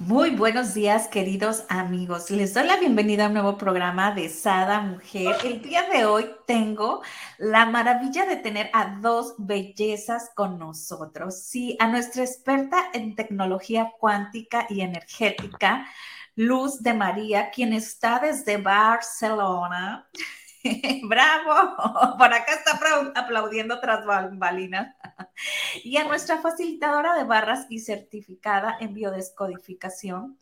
muy buenos días, queridos amigos. Les doy la bienvenida a un nuevo programa de Sada Mujer. El día de hoy tengo la maravilla de tener a dos bellezas con nosotros. Sí, a nuestra experta en tecnología cuántica y energética, Luz de María, quien está desde Barcelona. Bravo, por acá está aplaudiendo tras bambalinas. y a nuestra facilitadora de barras y certificada en biodescodificación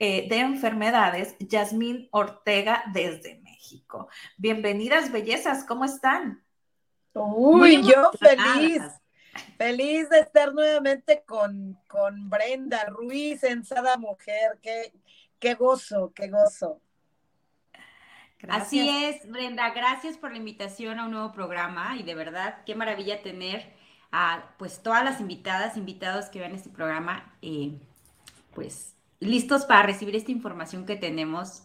eh, de enfermedades, Yasmín Ortega desde México. Bienvenidas, bellezas, ¿cómo están? Uy, yo feliz. Feliz de estar nuevamente con, con Brenda Ruiz en Sada Mujer. Qué, qué gozo, qué gozo. Así es, Brenda, gracias por la invitación a un nuevo programa y de verdad, qué maravilla tener a pues todas las invitadas, invitados que vean este programa, eh, pues listos para recibir esta información que tenemos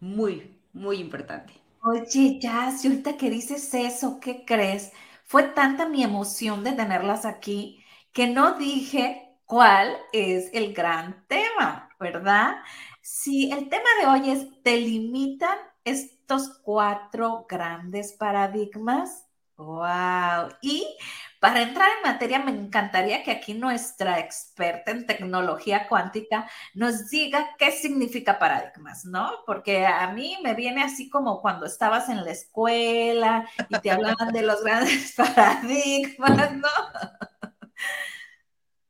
muy, muy importante. Oye, ya, si ahorita que dices eso, ¿qué crees? Fue tanta mi emoción de tenerlas aquí que no dije cuál es el gran tema, ¿verdad? Si el tema de hoy es, ¿te limitan estos cuatro grandes paradigmas. ¡Wow! Y para entrar en materia, me encantaría que aquí nuestra experta en tecnología cuántica nos diga qué significa paradigmas, ¿no? Porque a mí me viene así como cuando estabas en la escuela y te hablaban de los grandes paradigmas, ¿no?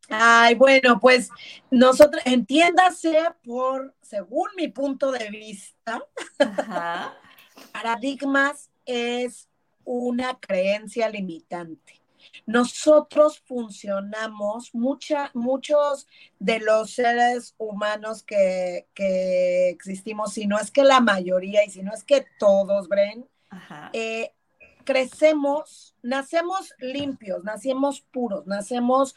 Ay, bueno, pues nosotros, entiéndase por, según mi punto de vista, paradigmas es una creencia limitante. Nosotros funcionamos, mucha, muchos de los seres humanos que, existimos, si no es que la mayoría y si no es que todos, Bren, eh, crecemos, nacemos limpios, nacemos puros, nacemos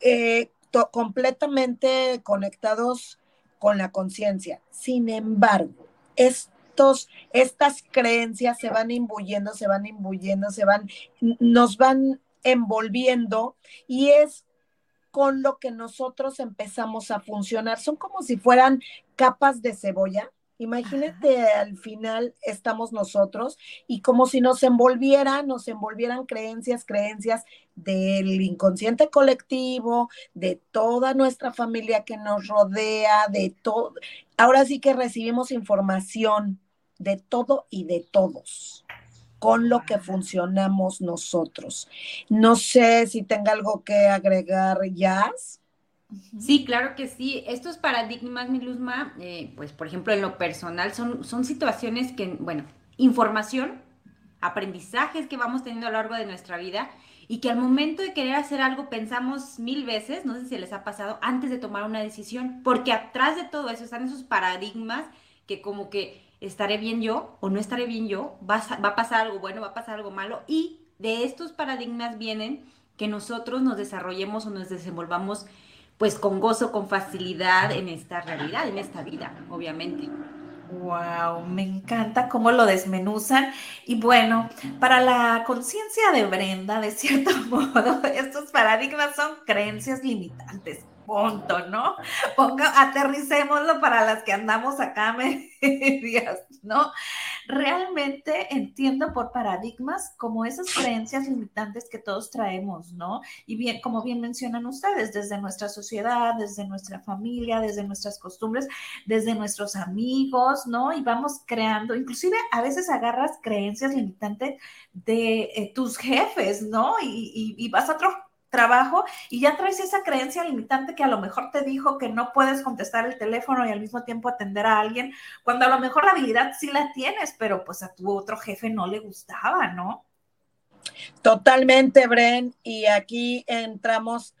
eh, completamente conectados con la conciencia. Sin embargo, estos, estas creencias se van imbuyendo, se van imbuyendo, se van, nos van envolviendo y es con lo que nosotros empezamos a funcionar. Son como si fueran capas de cebolla Imagínate, al final estamos nosotros y como si nos envolvieran, nos envolvieran creencias, creencias del inconsciente colectivo, de toda nuestra familia que nos rodea, de todo. Ahora sí que recibimos información de todo y de todos con lo que funcionamos nosotros. No sé si tenga algo que agregar, Jazz. Sí, claro que sí. Estos paradigmas, mi Luzma, eh, pues por ejemplo en lo personal, son, son situaciones que, bueno, información, aprendizajes que vamos teniendo a lo largo de nuestra vida y que al momento de querer hacer algo pensamos mil veces, no sé si les ha pasado, antes de tomar una decisión, porque atrás de todo eso están esos paradigmas que como que estaré bien yo o no estaré bien yo, va a, va a pasar algo bueno, va a pasar algo malo y de estos paradigmas vienen que nosotros nos desarrollemos o nos desenvolvamos pues con gozo, con facilidad en esta realidad, en esta vida, obviamente. Wow, me encanta cómo lo desmenuzan. Y bueno, para la conciencia de Brenda, de cierto modo, estos paradigmas son creencias limitantes. Punto, ¿no? Ponga, aterricémoslo para las que andamos acá medias, ¿no? realmente entiendo por paradigmas como esas creencias limitantes que todos traemos, ¿no? Y bien, como bien mencionan ustedes, desde nuestra sociedad, desde nuestra familia, desde nuestras costumbres, desde nuestros amigos, ¿no? Y vamos creando, inclusive a veces agarras creencias limitantes de eh, tus jefes, ¿no? Y, y vas a otro trabajo y ya traes esa creencia limitante que a lo mejor te dijo que no puedes contestar el teléfono y al mismo tiempo atender a alguien, cuando a lo mejor la habilidad sí la tienes, pero pues a tu otro jefe no le gustaba, ¿no? Totalmente, Bren, y aquí entramos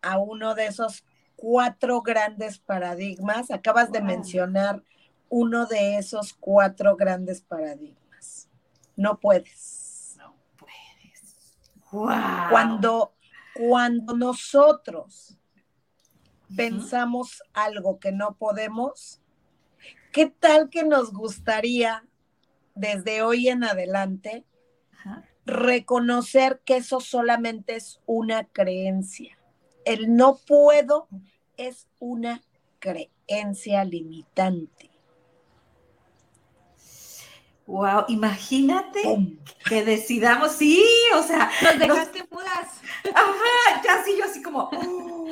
a uno de esos cuatro grandes paradigmas. Acabas de mencionar uno de esos cuatro grandes paradigmas. No puedes. No puedes. Cuando, cuando nosotros pensamos algo que no podemos, ¿qué tal que nos gustaría desde hoy en adelante reconocer que eso solamente es una creencia? El no puedo es una creencia limitante. Wow, imagínate que decidamos, sí, o sea, nos dejaste mudas. Ajá, ya sí, yo así como, oh,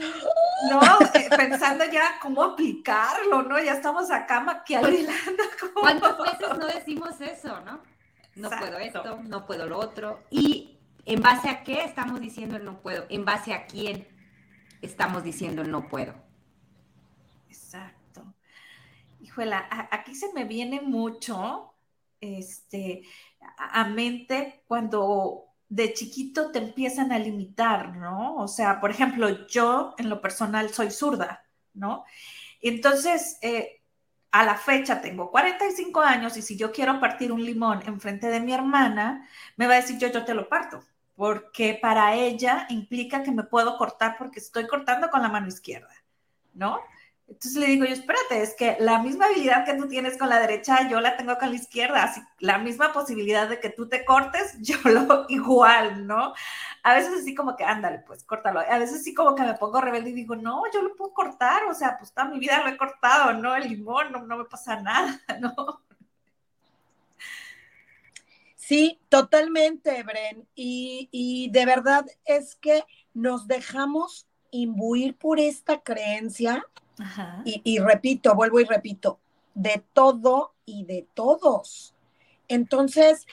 no, eh, pensando ya cómo aplicarlo, ¿no? Ya estamos acá maquiavelando. ¿Cuántas veces no decimos eso, no? No puedo esto, no puedo lo otro. ¿Y en base a qué estamos diciendo el no puedo? ¿En base a quién estamos diciendo el no puedo? Exacto. Híjola, aquí se me viene mucho este, a mente cuando de chiquito te empiezan a limitar, ¿no? O sea, por ejemplo, yo en lo personal soy zurda, ¿no? Entonces, eh, a la fecha tengo 45 años y si yo quiero partir un limón enfrente de mi hermana, me va a decir yo, yo te lo parto, porque para ella implica que me puedo cortar porque estoy cortando con la mano izquierda, ¿no? Entonces le digo yo, espérate, es que la misma habilidad que tú tienes con la derecha, yo la tengo con la izquierda, así, la misma posibilidad de que tú te cortes, yo lo igual, ¿no? A veces así como que, ándale, pues córtalo. A veces sí como que me pongo rebelde y digo, no, yo lo puedo cortar, o sea, pues toda mi vida lo he cortado, ¿no? El limón, no, no me pasa nada, ¿no? Sí, totalmente, Bren. Y, y de verdad es que nos dejamos imbuir por esta creencia y, repito, vuelvo y repito, de todo y de todos. Entonces,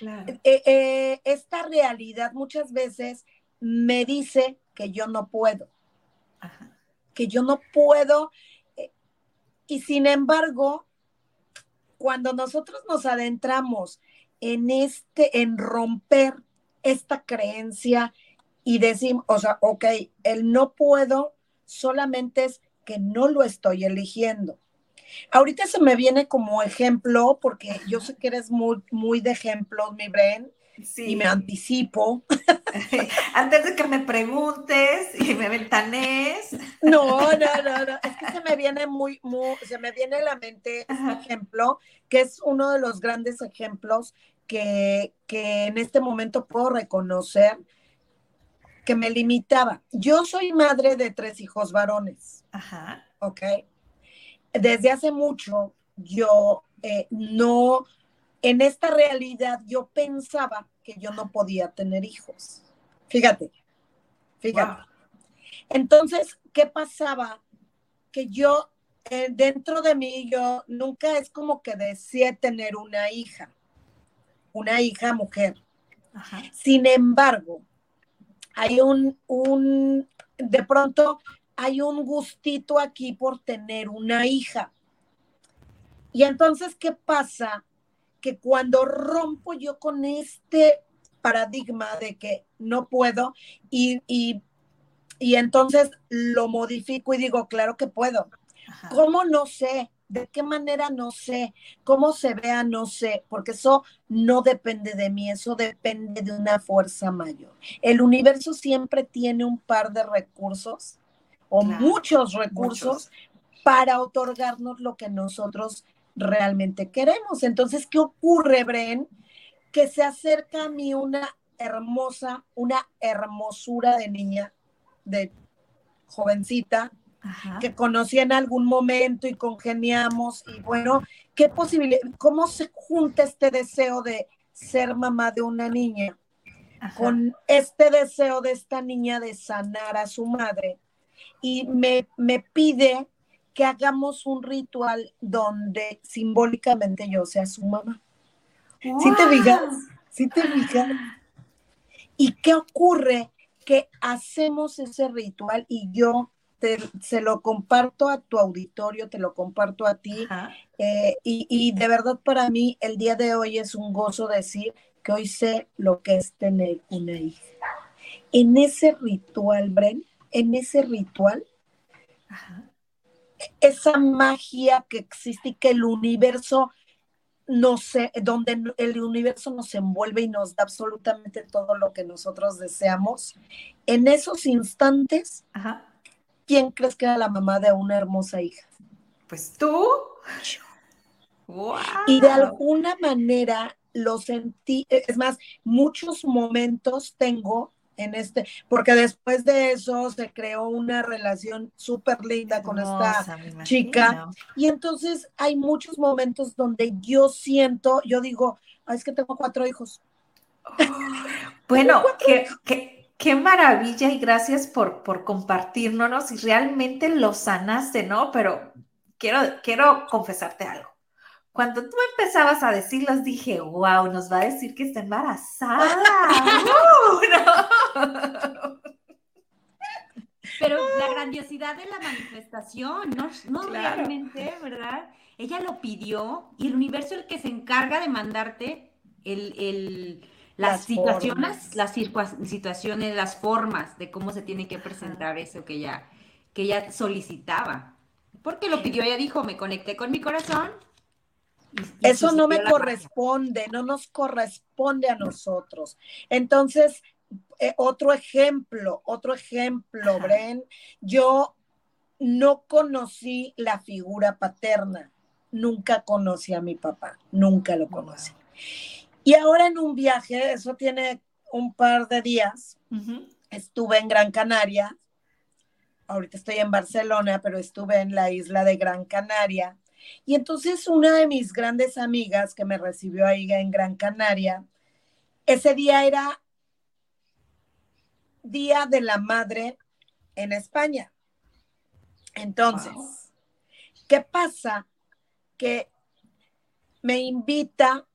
eh, eh, esta realidad muchas veces me dice que yo no puedo, que yo no puedo. Eh, y sin embargo, cuando nosotros nos adentramos en este, en romper esta creencia y decimos, o sea, ok, el no puedo solamente es que no lo estoy eligiendo. Ahorita se me viene como ejemplo, porque yo sé que eres muy, muy de ejemplos, mi Bren, y me anticipo. Antes de que me preguntes y me ventanes. No, no, no, no. Es que se me viene muy, muy, se me viene a la mente este ejemplo, que es uno de los grandes ejemplos que, que en este momento puedo reconocer que me limitaba. Yo soy madre de tres hijos varones. Ajá. Ok. Desde hace mucho yo eh, no, en esta realidad yo pensaba que yo no podía tener hijos. Fíjate, fíjate. Entonces, ¿qué pasaba? Que yo, eh, dentro de mí, yo nunca es como que deseé tener una hija, una hija mujer. Ajá. Sin embargo, hay un, un, de pronto hay un gustito aquí por tener una hija. Y entonces, ¿qué pasa? Que cuando rompo yo con este paradigma de que no puedo y, y, y entonces lo modifico y digo, claro que puedo. ¿Cómo no sé? ¿De qué manera? No sé. ¿Cómo se vea? No sé, porque eso no depende de mí, eso depende de una fuerza mayor. El universo siempre tiene un par de recursos o muchos recursos para otorgarnos lo que nosotros realmente queremos. Entonces, ¿qué ocurre, Bren? Que se acerca a mí una hermosa, una hermosura de niña, de jovencita, que conocí en algún momento y congeniamos y bueno, ¿qué posibilidad, cómo se junta este deseo de ser mamá de una niña con este deseo de esta niña de sanar a su madre? Y me, me pide que hagamos un ritual donde simbólicamente yo sea su mamá. ¿Sí te fijas? ¿Sí te fijas? ¿Y qué ocurre? Que hacemos ese ritual y yo se lo comparto a tu auditorio, te lo comparto a ti. Eh, y, de verdad para mí el día de hoy es un gozo decir que hoy sé lo que es tener una hija. En ese ritual, Bren, en ese ritual, esa magia que existe y que el universo no sé, donde el universo nos envuelve y nos da absolutamente todo lo que nosotros deseamos, en esos instantes, ¿quién crees que era la mamá de una hermosa hija? Pues tú. Y de alguna manera lo sentí, es más, muchos momentos tengo en este, porque después de eso se creó una relación súper linda con esta chica. Y entonces hay muchos momentos donde yo siento, yo digo, es que tengo cuatro hijos. bueno, qué, maravilla y gracias por, por compartirnos y realmente lo sanaste, ¿no? Pero quiero, quiero confesarte algo. Cuando tú empezabas a decirlos, dije, wow, nos va a decir que está embarazada. Pero la grandiosidad de la manifestación, no, no realmente, ¿verdad? Ella lo pidió y el universo es el que se encarga de mandarte el, las, situaciones, las situaciones, las formas de cómo se tiene que presentar eso que ella, que ella solicitaba. Porque lo pidió, ella dijo, me conecté con mi corazón eso no me corresponde, no nos corresponde a nosotros. Entonces, eh, otro ejemplo, otro ejemplo, Bren, yo no conocí la figura paterna, nunca conocí a mi papá, nunca lo conocí. Y ahora en un viaje, eso tiene un par de días, estuve en Gran Canaria, ahorita estoy en Barcelona, pero estuve en la isla de Gran Canaria y entonces una de mis grandes amigas que me recibió ahí en Gran Canaria, ese día era Día de la Madre en España. Entonces, ¿qué pasa? Que me invita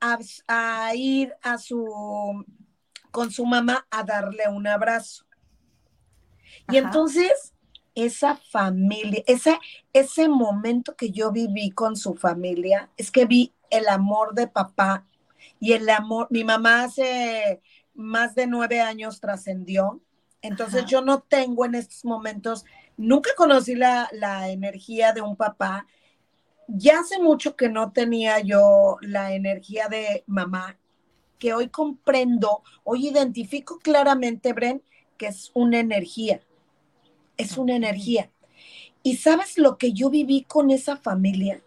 a, ir a su con su mamá a darle un abrazo. Y entonces esa familia, ese, ese momento que yo viví con su familia, es que vi el amor de papá y el amor, mi mamá hace más de nueve años trascendió, entonces yo no tengo en estos momentos, nunca conocí la, la energía de un papá, ya hace mucho que no tenía yo la energía de mamá, que hoy comprendo, hoy identifico claramente, Bren, que es una energía es una energía. Y sabes lo que yo viví con esa familia.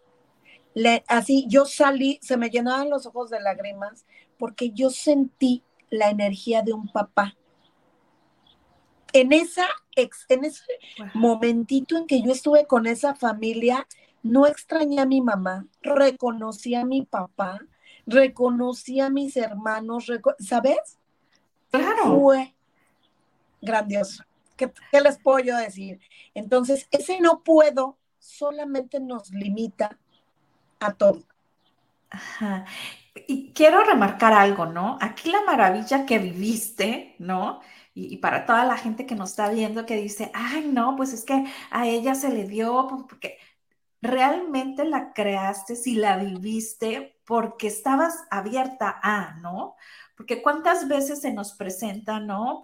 así yo salí, se me llenaban los ojos de lágrimas porque yo sentí la energía de un papá. En, esa en ese momentito en que yo estuve con esa familia, no extrañé a mi mamá, reconocí a mi papá, reconocí a mis hermanos, ¿sabes? Claro. Fue grandioso. ¿Qué, les puedo yo decir? Entonces, ese no puedo solamente nos limita a todo. Ajá. Y quiero remarcar algo, ¿no? Aquí la maravilla que viviste, ¿no? Y, para toda la gente que nos está viendo que dice, ay, no, pues es que a ella se le dio, pues, porque realmente la creaste, si la viviste, porque estabas abierta a, ¿no? Porque cuántas veces se nos presenta, ¿no?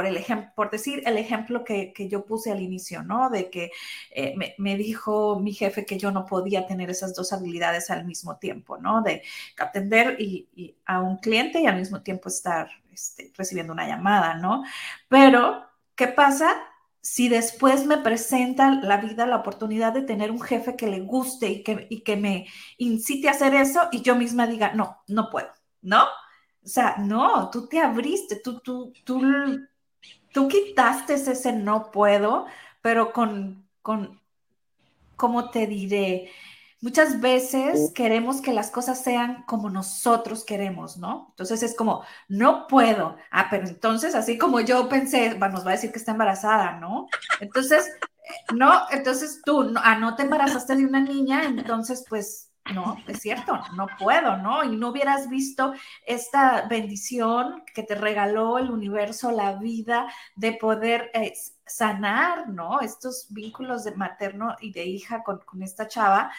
El ejemplo, por decir el ejemplo que, yo puse al inicio, ¿no? De que eh, me, dijo mi jefe que yo no podía tener esas dos habilidades al mismo tiempo, ¿no? De atender y, a un cliente y al mismo tiempo estar este, recibiendo una llamada, ¿no? Pero, ¿qué pasa? Si después me presenta la vida la oportunidad de tener un jefe que le guste y que, y que me incite a hacer eso y yo misma diga, no, no puedo, ¿no? O sea, no, tú te abriste, tú, tú, tú tú quitaste ese no puedo, pero con, con, ¿cómo te diré? Muchas veces queremos que las cosas sean como nosotros queremos, ¿no? Entonces es como, no puedo. Ah, pero entonces, así como yo pensé, nos va a decir que está embarazada, ¿no? Entonces, eh, no, entonces tú, ah, no te embarazaste de una niña, entonces pues no, es cierto, no puedo, ¿no? Y no hubieras visto esta bendición que te regaló el universo, la vida, de poder eh, sanar, ¿no? Estos vínculos de materno y de hija con, esta chava.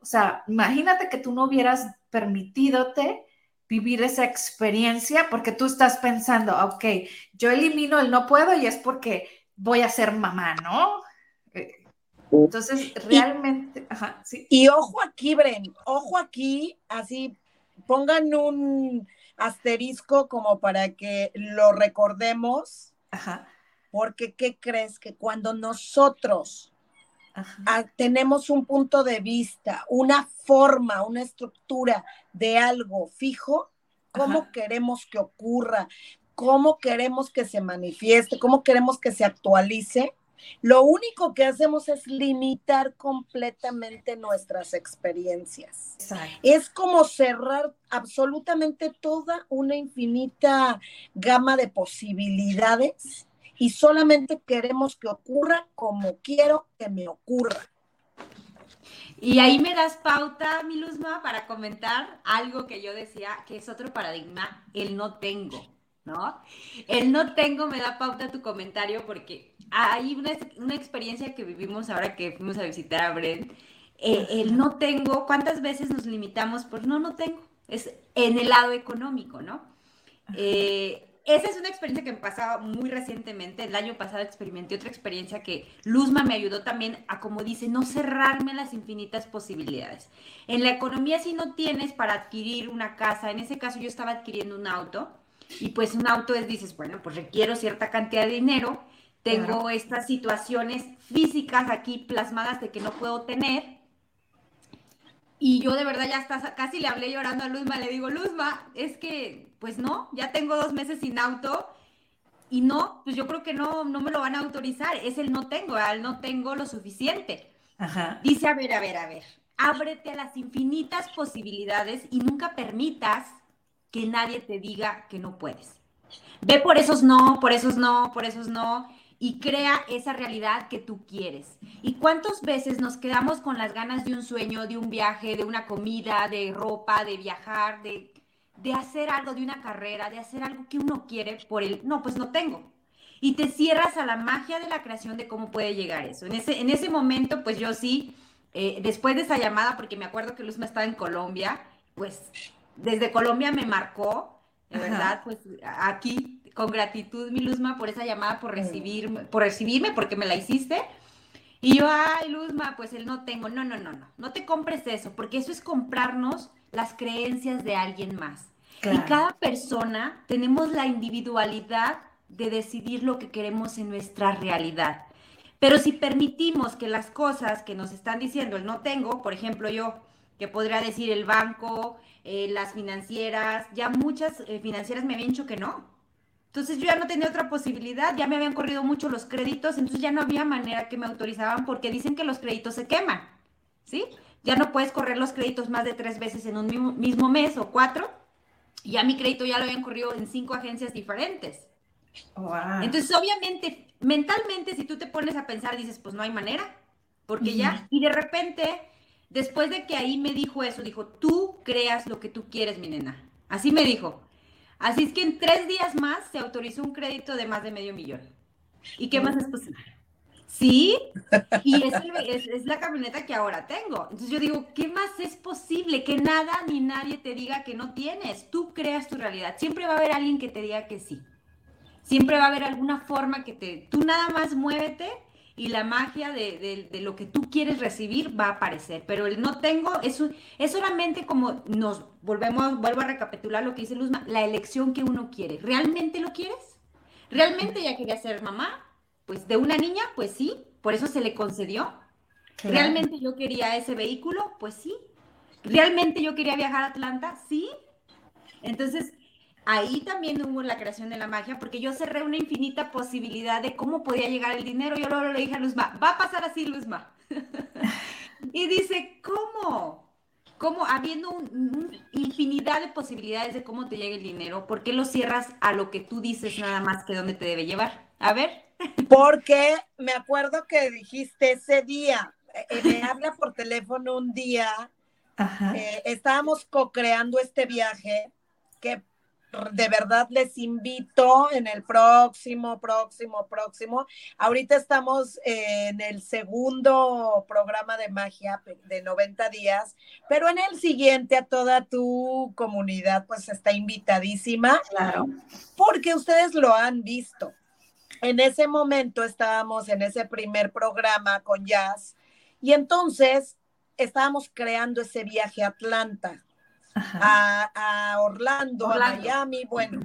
O sea, imagínate que tú no hubieras permitidote vivir esa experiencia porque tú estás pensando, ok, yo elimino el no puedo y es porque voy a ser mamá, ¿no? Entonces, realmente, ajá, sí. Y ojo aquí, Bren, ojo aquí, así pongan un asterisco como para que lo recordemos. Ajá. Porque, ¿qué crees? Que cuando nosotros a, tenemos un punto de vista, una forma, una estructura de algo fijo, ¿cómo Ajá. queremos que ocurra? ¿Cómo queremos que se manifieste? ¿Cómo queremos que se actualice? Lo único que hacemos es limitar completamente nuestras experiencias. Exacto. Es como cerrar absolutamente toda una infinita gama de posibilidades y solamente queremos que ocurra como quiero que me ocurra. Y ahí me das pauta, mi Luzma, para comentar algo que yo decía, que es otro paradigma, el no tengo, ¿no? El no tengo me da pauta a tu comentario porque hay una, una experiencia que vivimos ahora que fuimos a visitar a Brent. Eh, el no tengo, ¿cuántas veces nos limitamos por no, no tengo? Es en el lado económico, ¿no? Eh, esa es una experiencia que me pasaba muy recientemente. El año pasado experimenté otra experiencia que Luzma me ayudó también a, como dice, no cerrarme las infinitas posibilidades. En la economía, si no tienes para adquirir una casa, en ese caso yo estaba adquiriendo un auto, y pues un auto es, dices, bueno, pues requiero cierta cantidad de dinero, tengo Claro. estas situaciones físicas aquí plasmadas de que no puedo tener. Y yo de verdad ya hasta casi le hablé llorando a Luzma, le digo, Luzma, es que, pues no, ya tengo dos meses sin auto y no, pues yo creo que no, no me lo van a autorizar, es el no tengo, al no tengo lo suficiente. Ajá. Dice, a ver, a ver, a ver, ábrete a las infinitas posibilidades y nunca permitas que nadie te diga que no puedes. Ve por esos no, por esos no, por esos no, y crea esa realidad que tú quieres. ¿Y cuántas veces nos quedamos con las ganas de un sueño, de un viaje, de una comida, de ropa, de viajar, de, de hacer algo, de una carrera, de hacer algo que uno quiere por el, no, pues no tengo. Y te cierras a la magia de la creación de cómo puede llegar eso. En ese, en ese momento, pues yo sí, eh, después de esa llamada, porque me acuerdo que Luzma estaba en Colombia, pues desde Colombia me marcó, de Ajá. verdad, pues aquí con gratitud, mi Luzma, por esa llamada, por recibirme, por recibirme, porque me la hiciste. Y yo, ay, Luzma, pues él no tengo. No, no, no, no. No te compres eso, porque eso es comprarnos las creencias de alguien más. Y Claro. cada persona tenemos la individualidad de decidir lo que queremos en nuestra realidad. Pero si permitimos que las cosas que nos están diciendo el no tengo, por ejemplo yo, que podría decir el banco, eh, las financieras, ya muchas eh, financieras me habían dicho que no. Entonces yo ya no tenía otra posibilidad, ya me habían corrido mucho los créditos, entonces ya no había manera que me autorizaban porque dicen que los créditos se queman, ¿sí? Ya no puedes correr los créditos más de tres veces en un mismo, mismo mes o cuatro, y ya mi crédito ya lo habían corrido en cinco agencias diferentes. Wow. Entonces, obviamente, mentalmente, si tú te pones a pensar, dices, pues no hay manera, porque ya, y de repente, después de que ahí me dijo eso, dijo, tú creas lo que tú quieres, mi nena. Así me dijo. Así es que en tres días más se autorizó un crédito de más de medio millón. ¿Y qué más es posible? Sí, y es, la camioneta que ahora tengo. Entonces yo digo, ¿qué más es posible? Que nada ni nadie te diga que no tienes. Tú creas tu realidad. Siempre va a haber alguien que te diga que sí. Siempre va a haber alguna forma que te... Tú nada más muévete y la magia de, de- de lo que tú quieres recibir va a aparecer. Pero el no tengo es, un- es solamente como nos volvemos, vuelvo a recapitular lo que dice Luzma, la elección que uno quiere. ¿Realmente lo quieres? ¿Realmente ella quería ser mamá? Pues de una niña, pues sí, por eso se le concedió. Claro. ¿Realmente yo quería ese vehículo? Pues sí. ¿Realmente yo quería viajar a Atlanta? Sí. Entonces, ahí también hubo la creación de la magia, porque yo cerré una infinita posibilidad de cómo podía llegar el dinero. Yo luego le dije a Luzma, va a pasar así, Luzma. y dice, ¿cómo? ¿Cómo? Habiendo un- un infinidad de posibilidades de cómo te llega el dinero, ¿por qué lo cierras a lo que tú dices nada más que dónde te debe llevar? A ver. Porque me acuerdo que dijiste ese día, eh, me habla por teléfono un día, Ajá. eh, estábamos co-creando este viaje que de verdad les invito en el próximo, próximo, próximo. Ahorita estamos en el segundo programa de magia de 90 días, pero en el siguiente a toda tu comunidad pues está invitadísima Claro. porque ustedes lo han visto. En ese momento estábamos en ese primer programa con Jazz Y entonces estábamos creando ese viaje a Atlanta, a, Orlando, a Miami, bueno.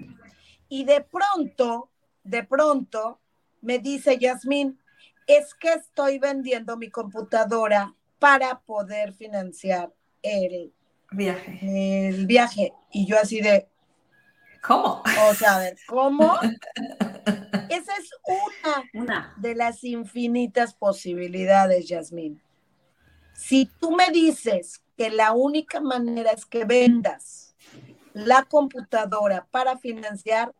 Y de pronto, de pronto, me dice Yasmín, es que estoy vendiendo mi computadora para poder financiar el viaje. El viaje. Y yo así de... ¿Cómo? O sea, a ver, ¿cómo? Esa es una, una. de las infinitas posibilidades, Yasmín. Si tú me dices que la única manera es que vendas la computadora para financiar,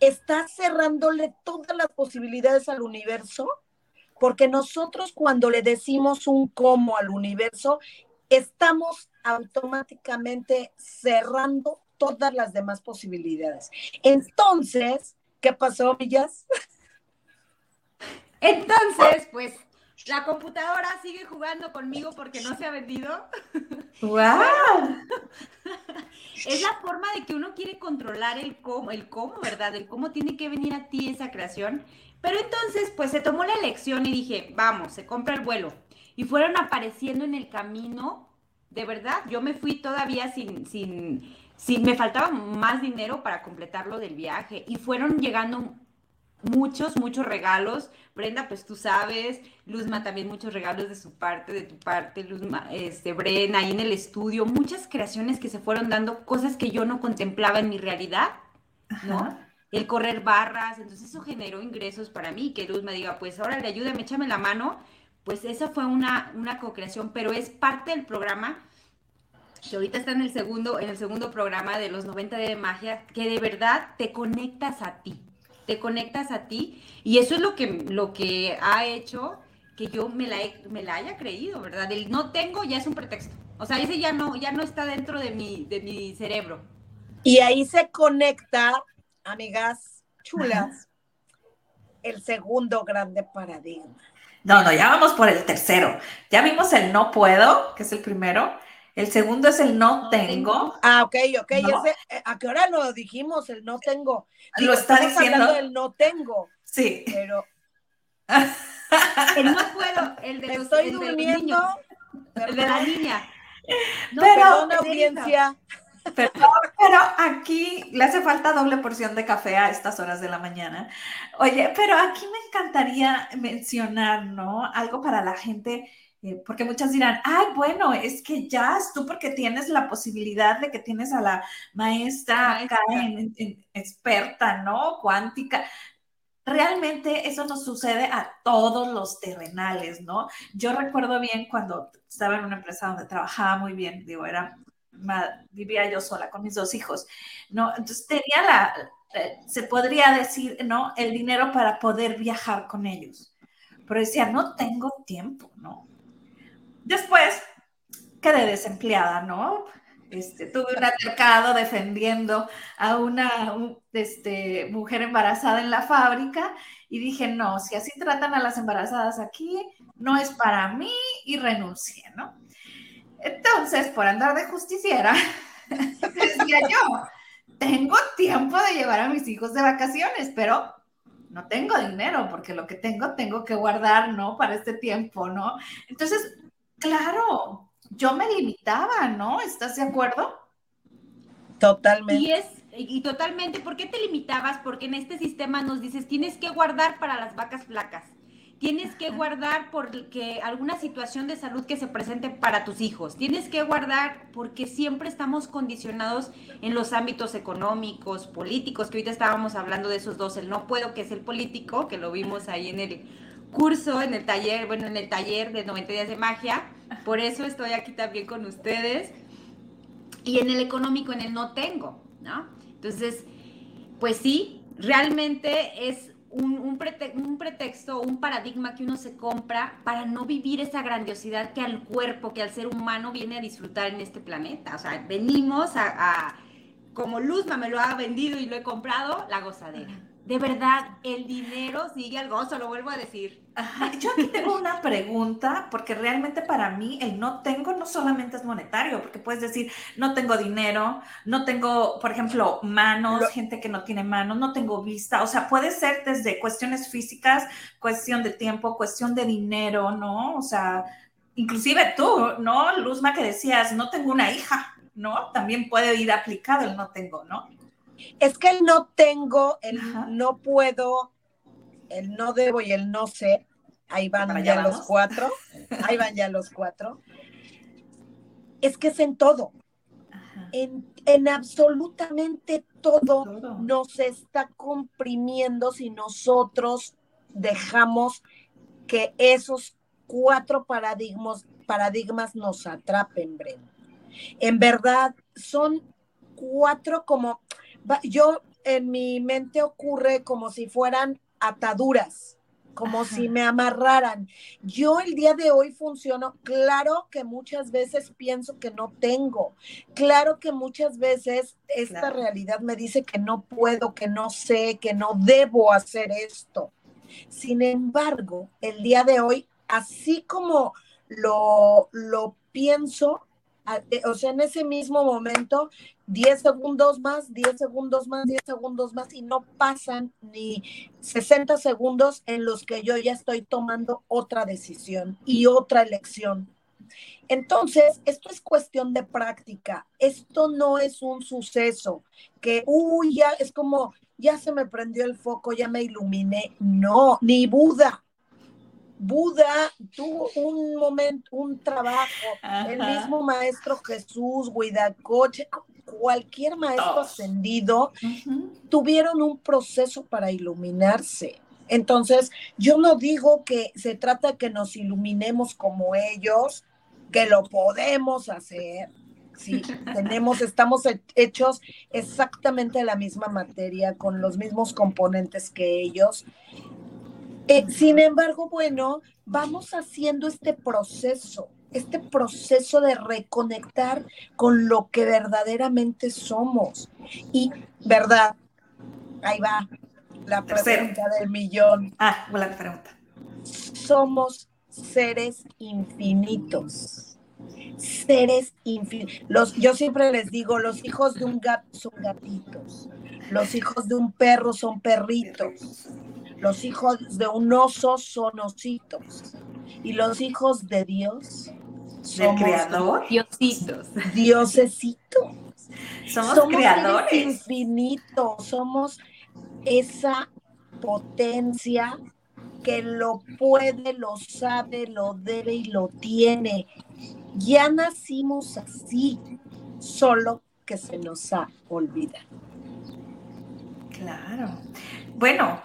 estás cerrándole todas las posibilidades al universo, porque nosotros cuando le decimos un cómo al universo, estamos automáticamente cerrando todas las demás posibilidades. Entonces, ¿qué pasó, Villas? Entonces, pues la computadora sigue jugando conmigo porque no se ha vendido. ¡Wow! es la forma de que uno quiere controlar el cómo, el cómo, ¿verdad? El cómo tiene que venir a ti esa creación. Pero entonces, pues se tomó la elección y dije, vamos, se compra el vuelo. Y fueron apareciendo en el camino, de verdad, yo me fui todavía sin, sin, sin, me faltaba más dinero para completar lo del viaje. Y fueron llegando muchos, muchos regalos. Brenda, pues tú sabes, Luzma también muchos regalos de su parte, de tu parte, Luzma, este, Brenda, ahí en el estudio, muchas creaciones que se fueron dando, cosas que yo no contemplaba en mi realidad, ¿no? El correr barras, entonces eso generó ingresos para mí, que Luz me diga, pues ahora le ayúdame, échame la mano, pues esa fue una, una co-creación, pero es parte del programa que ahorita está en el segundo, en el segundo programa de los 90 de magia, que de verdad te conectas a ti te conectas a ti y eso es lo que, lo que ha hecho que yo me la, me la haya creído, ¿verdad? El no tengo ya es un pretexto. O sea, ese ya no, ya no está dentro de mi, de mi cerebro. Y ahí se conecta, amigas chulas, el segundo grande paradigma. No, no, ya vamos por el tercero. Ya vimos el no puedo, que es el primero. El segundo es el no tengo. Ah, ok, ok. Eh, ¿A qué hora lo dijimos? El no tengo. lo está diciendo. Del no tengo. Sí. Pero. el no puedo. El de Estoy durmiendo. el de la niña. No, pero, una audiencia. Pero, pero, aquí le hace falta doble porción de café a estas horas de la mañana. Oye, pero aquí me encantaría mencionar, ¿no? Algo para la gente eh, porque muchas dirán, ay, bueno, es que ya tú porque tienes la posibilidad de que tienes a la maestra acá experta, ¿no? Cuántica. Realmente eso nos sucede a todos los terrenales, ¿no? Yo recuerdo bien cuando estaba en una empresa donde trabajaba muy bien, digo, era, vivía yo sola con mis dos hijos, ¿no? Entonces tenía la, eh, se podría decir, ¿no? El dinero para poder viajar con ellos. Pero decía, no tengo tiempo, ¿no? Después quedé desempleada, ¿no? Este, tuve un altercado defendiendo a una este, mujer embarazada en la fábrica y dije, no, si así tratan a las embarazadas aquí, no es para mí y renuncié, ¿no? Entonces, por andar de justiciera, decía yo, tengo tiempo de llevar a mis hijos de vacaciones, pero no tengo dinero porque lo que tengo tengo que guardar, ¿no? Para este tiempo, ¿no? Entonces, Claro, yo me limitaba, ¿no? ¿Estás de acuerdo? Totalmente. Y es, y totalmente, ¿por qué te limitabas? Porque en este sistema nos dices, tienes que guardar para las vacas flacas. Tienes que guardar porque alguna situación de salud que se presente para tus hijos. Tienes que guardar porque siempre estamos condicionados en los ámbitos económicos, políticos, que ahorita estábamos hablando de esos dos, el no puedo, que es el político, que lo vimos ahí en el curso, en el taller, bueno, en el taller de 90 días de magia. Por eso estoy aquí también con ustedes. Y en el económico, en el no tengo, ¿no? Entonces, pues sí, realmente es un, pretexto, un paradigma que uno se compra para no vivir esa grandiosidad que al cuerpo, que al ser humano viene a disfrutar en este planeta. O sea, venimos a, a como Luzma me lo ha vendido y lo he comprado, la gozadera. De verdad, el dinero sigue al gozo, lo vuelvo a decir. Yo aquí tengo una pregunta, porque realmente para mí el no tengo no solamente es monetario, porque puedes decir, no tengo dinero, no tengo, por ejemplo, manos, gente que no tiene manos, no tengo vista, o sea, puede ser desde cuestiones físicas, cuestión de tiempo, cuestión de dinero, ¿no? O sea, inclusive tú, ¿no? Luzma, que decías, no tengo una hija, ¿no? También puede ir aplicado el no tengo, ¿no? Es que el no tengo, el no puedo, el no debo y el no sé, ahí van ya, los cuatro, ahí van ya los cuatro, es que es en todo. En, en, absolutamente todo, todo, nos está comprimiendo si nosotros dejamos que esos cuatro paradigmas, paradigmas nos atrapen, Brenda. En verdad, son cuatro como, yo en mi mente ocurre como si fueran ataduras, como si me amarraran. Yo el día de hoy funciono, claro que muchas veces pienso que no tengo, claro que muchas veces esta realidad me dice que no puedo, que no sé, que no debo hacer esto. Sin embargo, el día de hoy, así como lo, lo pienso, o sea, en ese mismo momento, 10 segundos más, 10 segundos más, 10 segundos más, y no pasan ni 60 segundos en los que yo ya estoy tomando otra decisión y otra elección. Entonces, esto es cuestión de práctica. Esto no es un suceso que, uy, ya es como, ya se me prendió el foco, ya me iluminé. No, ni Buda. Buda tuvo un momento, un trabajo, el mismo maestro Jesús, Huidacoche, cualquier maestro ascendido, tuvieron un proceso para iluminarse. Entonces, yo no digo que se trata de que nos iluminemos como ellos, que lo podemos hacer. Sí, tenemos, estamos hechos exactamente de la misma materia, con los mismos componentes que ellos. Eh, sin embargo, bueno, vamos haciendo este proceso, este proceso de reconectar con lo que verdaderamente somos. Y, ¿verdad? Ahí va la pregunta del millón. Ah, la pregunta. Somos seres infinitos. Seres infinitos. yo siempre les digo, los hijos de un gato son gatitos. Los hijos de un perro son perritos. Los hijos de un oso son ositos. Y los hijos de Dios son creador? Diositos. Diosesitos. Somos, creadores. infinitos. Somos esa potencia que lo puede, lo sabe, lo debe y lo tiene. Ya nacimos así, solo que se nos ha olvidado. Claro. Bueno,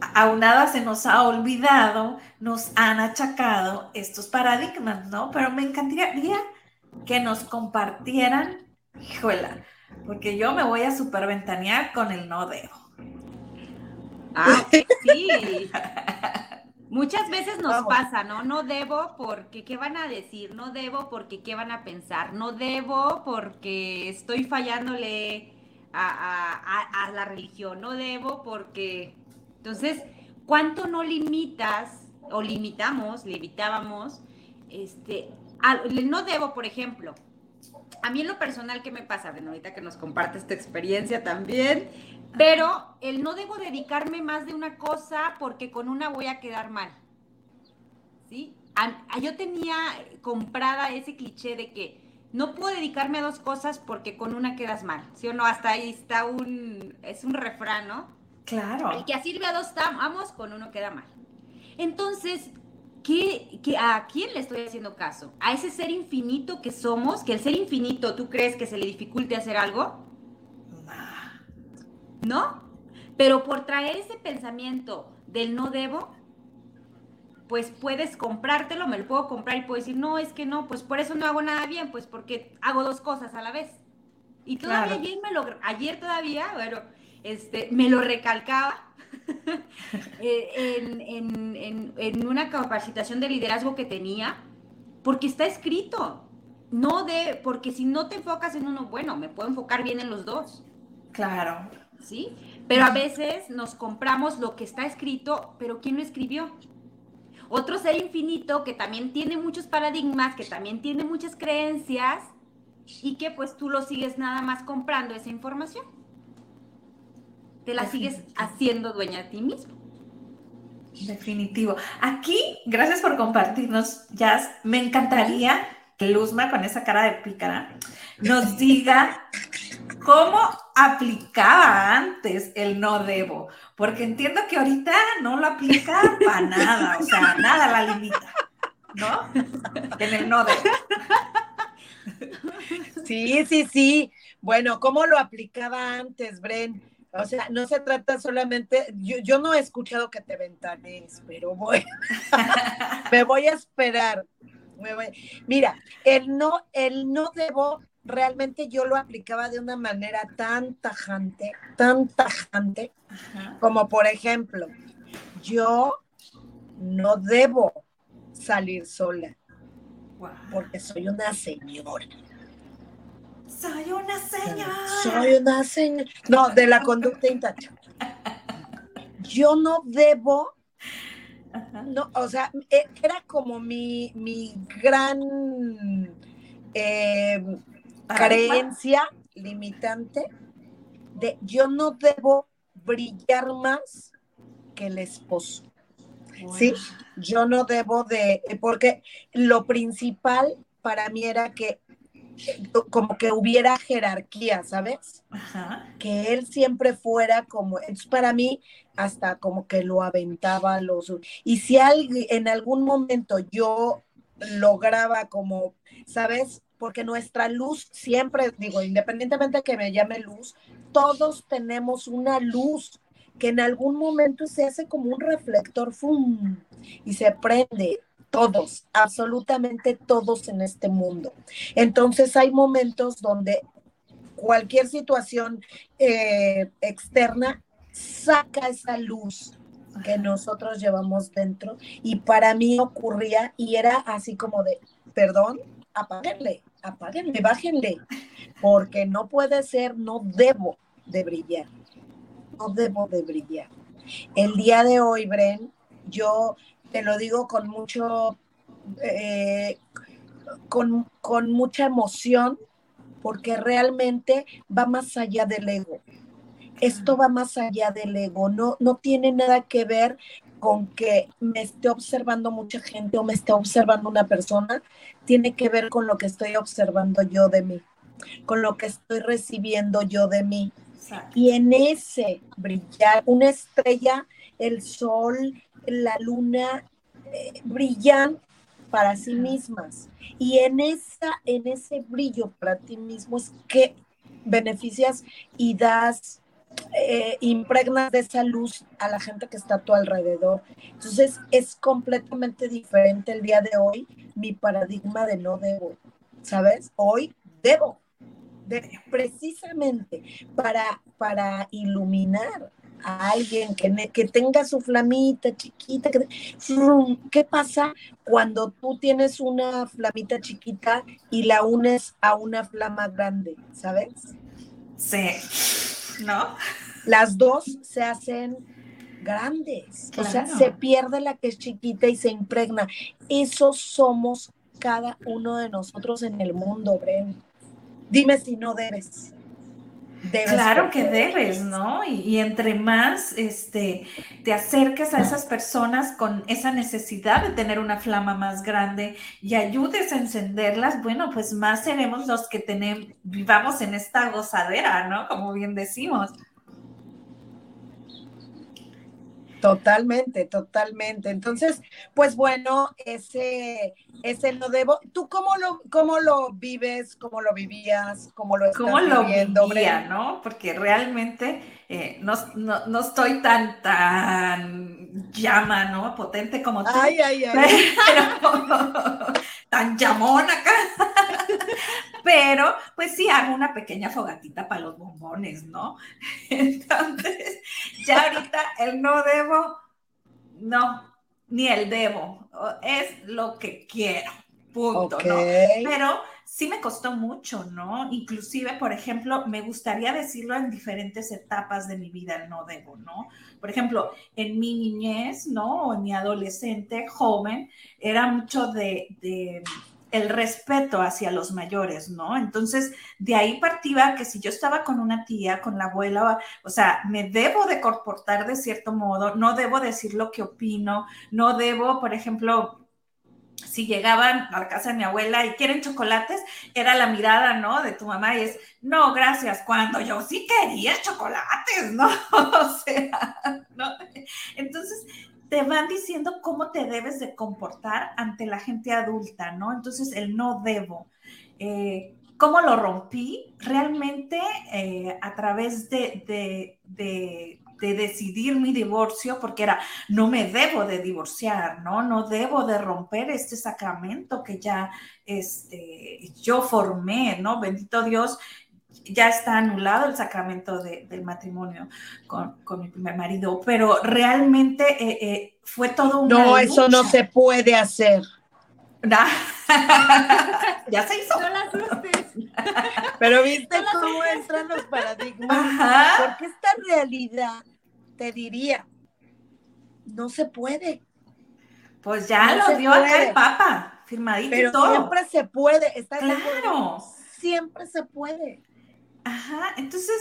aunada se nos ha olvidado, nos han achacado estos paradigmas, ¿no? Pero me encantaría que nos compartieran, híjola, porque yo me voy a superventanear con el no debo. Ah, sí. Muchas veces nos pasa, ¿no? No debo porque qué van a decir, no debo porque qué van a pensar, no debo porque estoy fallándole a, a la religión, no debo porque entonces, ¿cuánto no limitas o limitamos, limitábamos, este, no debo, por ejemplo, a mí en lo personal, ¿qué me pasa? Bueno, ahorita que nos compartes tu experiencia también, pero el no debo dedicarme más de una cosa porque con una voy a quedar mal. ¿Sí? yo tenía comprada ese cliché de que no puedo dedicarme a dos cosas porque con una quedas mal, ¿sí o no? Hasta ahí está un, es un refrán, ¿no? Claro. El que sirve a dos amos, con uno queda mal. Entonces, ¿qué, qué, a quién le estoy haciendo caso? ¿A ese ser infinito que somos? ¿Que el ser infinito tú crees que se le dificulte hacer algo? ¿No? Pero por traer ese pensamiento del no debo, pues puedes comprártelo, me lo puedo comprar y puedo decir, no, es que no, pues por eso no hago nada bien, pues porque hago dos cosas a la vez. Y todavía ayer, me lo, ayer todavía, bueno, este, me lo recalcaba eh, en, una capacitación de liderazgo que tenía, porque está escrito, no de, porque si no te enfocas en uno, bueno, me puedo enfocar bien en los dos. Claro. ¿Sí? Pero a veces nos compramos lo que está escrito, pero ¿quién lo escribió? Otro ser infinito que también tiene muchos paradigmas, que también tiene muchas creencias y que pues tú lo sigues nada más comprando esa información. Te la sigues haciendo dueña de ti mismo. Definitivo. Aquí, gracias por compartirnos, Jazz. Me encantaría que Luzma, con esa cara de pícara, nos diga cómo aplicaba antes el no debo, porque entiendo que ahorita no lo aplica para nada, o sea, nada la limita, ¿no? En el no debo. Sí, sí, sí. Bueno, ¿cómo lo aplicaba antes, Bren? O sea, no se trata solamente, yo, yo no he escuchado que te ventanes, pero voy, me voy a esperar. mira, el no, el no debo, realmente yo lo aplicaba de una manera tan tajante, tan tajante, como por ejemplo, yo no debo salir sola, porque soy una señora. Soy una señora. Soy una señora. No, de la conducta intachable. Yo no debo. No, o sea, e, era como mi, mi gran eh, creencia limitante de yo no debo brillar más que el esposo. Sí, yo no debo de, porque lo principal para mí era que como que hubiera jerarquía, ¿sabes? Que él siempre fuera como, es para mí hasta como que lo aventaba los... Y si alguien, en algún momento yo lograba como, ¿sabes? Porque nuestra luz siempre, digo, independientemente de que me llame luz, todos tenemos una luz que en algún momento se hace como un reflector, ¡fum! y se prende todos, absolutamente todos en este mundo. Entonces hay momentos donde cualquier situación eh, externa saca esa luz que nosotros llevamos dentro y para mí ocurría y era así como de, perdón, apáguenle, apáguenle, bájenle, porque no puede ser, no debo de brillar, no debo de brillar. El día de hoy, Bren, yo te lo digo con mucho, eh, con, con mucha emoción, porque realmente va más allá del ego. Esto va más allá del ego, no, no tiene nada que ver con que me esté observando mucha gente o me esté observando una persona, tiene que ver con lo que estoy observando yo de mí, con lo que estoy recibiendo yo de mí. Y en ese brillar, una estrella, el sol, la luna eh, brillan para sí mismas. Y en, esa, en ese brillo para ti mismo es que beneficias y das, eh, impregnas de esa luz a la gente que está a tu alrededor. Entonces es completamente diferente el día de hoy mi paradigma de no debo, ¿sabes? Hoy debo, precisamente para, para iluminar a alguien que, que tenga su flamita chiquita. ¿Qué pasa cuando tú tienes una flamita chiquita y la unes a una flama grande? ¿Sabes? Sí. ¿No? Las dos se hacen grandes. O sea, se pierde la que es chiquita y se impregna. Eso somos cada uno de nosotros en el mundo, Bren. Dime si no debes claro que debes, ¿no? Y, entre más este, te acerques a esas personas con esa necesidad de tener una flama más grande y ayudes a encenderlas, bueno, pues más seremos los que tenemos, vivamos en esta gozadera, ¿no? Como bien decimos. Totalmente, totalmente. Entonces, pues bueno, ese, ese no debo. ¿Tú cómo lo, cómo lo vives, cómo lo vivías, cómo lo estás ¿Cómo lo viviendo, vivía, no? Porque realmente eh, no, no, estoy tan, tan llama, ¿no? Potente como tú. Ay, ay, ay. tan llamón acá. Pero, pues sí, hago una pequeña fogatita para los bombones, ¿no? Entonces, el no debo, no, ni el debo, es lo que quiero, punto, ¿no? Pero sí me costó mucho, ¿no? Inclusive, por ejemplo, me gustaría decirlo en diferentes etapas de mi vida, no debo, ¿no? Por ejemplo, en mi niñez, ¿no? O en mi adolescente, joven, era mucho de, de el respeto hacia los mayores, ¿no? Entonces, de ahí partía que si yo estaba con una tía, con la abuela, o sea, me debo de comportar de cierto modo, no debo decir lo que opino, no debo, por ejemplo, si llegaban a la casa de mi abuela y quieren chocolates, era la mirada, ¿no? De tu mamá y es, no, gracias, cuando yo sí quería chocolates, ¿no? o sea, ¿no? Entonces, te van diciendo cómo te debes de comportar ante la gente adulta, ¿no? Entonces, el no debo. Eh, ¿Cómo lo rompí? Realmente eh, a través de, de, decidir mi divorcio, porque era, no me debo de divorciar, ¿no? No debo de romper este sacramento que ya este, yo formé, ¿no? Bendito Dios, ya está anulado el sacramento del matrimonio con, mi primer marido, pero realmente eh, eh, fue todo un... No, eso no se puede hacer. ya se hizo. No las Pero viste cómo entran los paradigmas. Porque esta realidad, te diría, no se puede. Pues ya lo dio acá el Papa, firmadito Pero todo. siempre se puede. Está claro. Siempre se puede. Ajá, entonces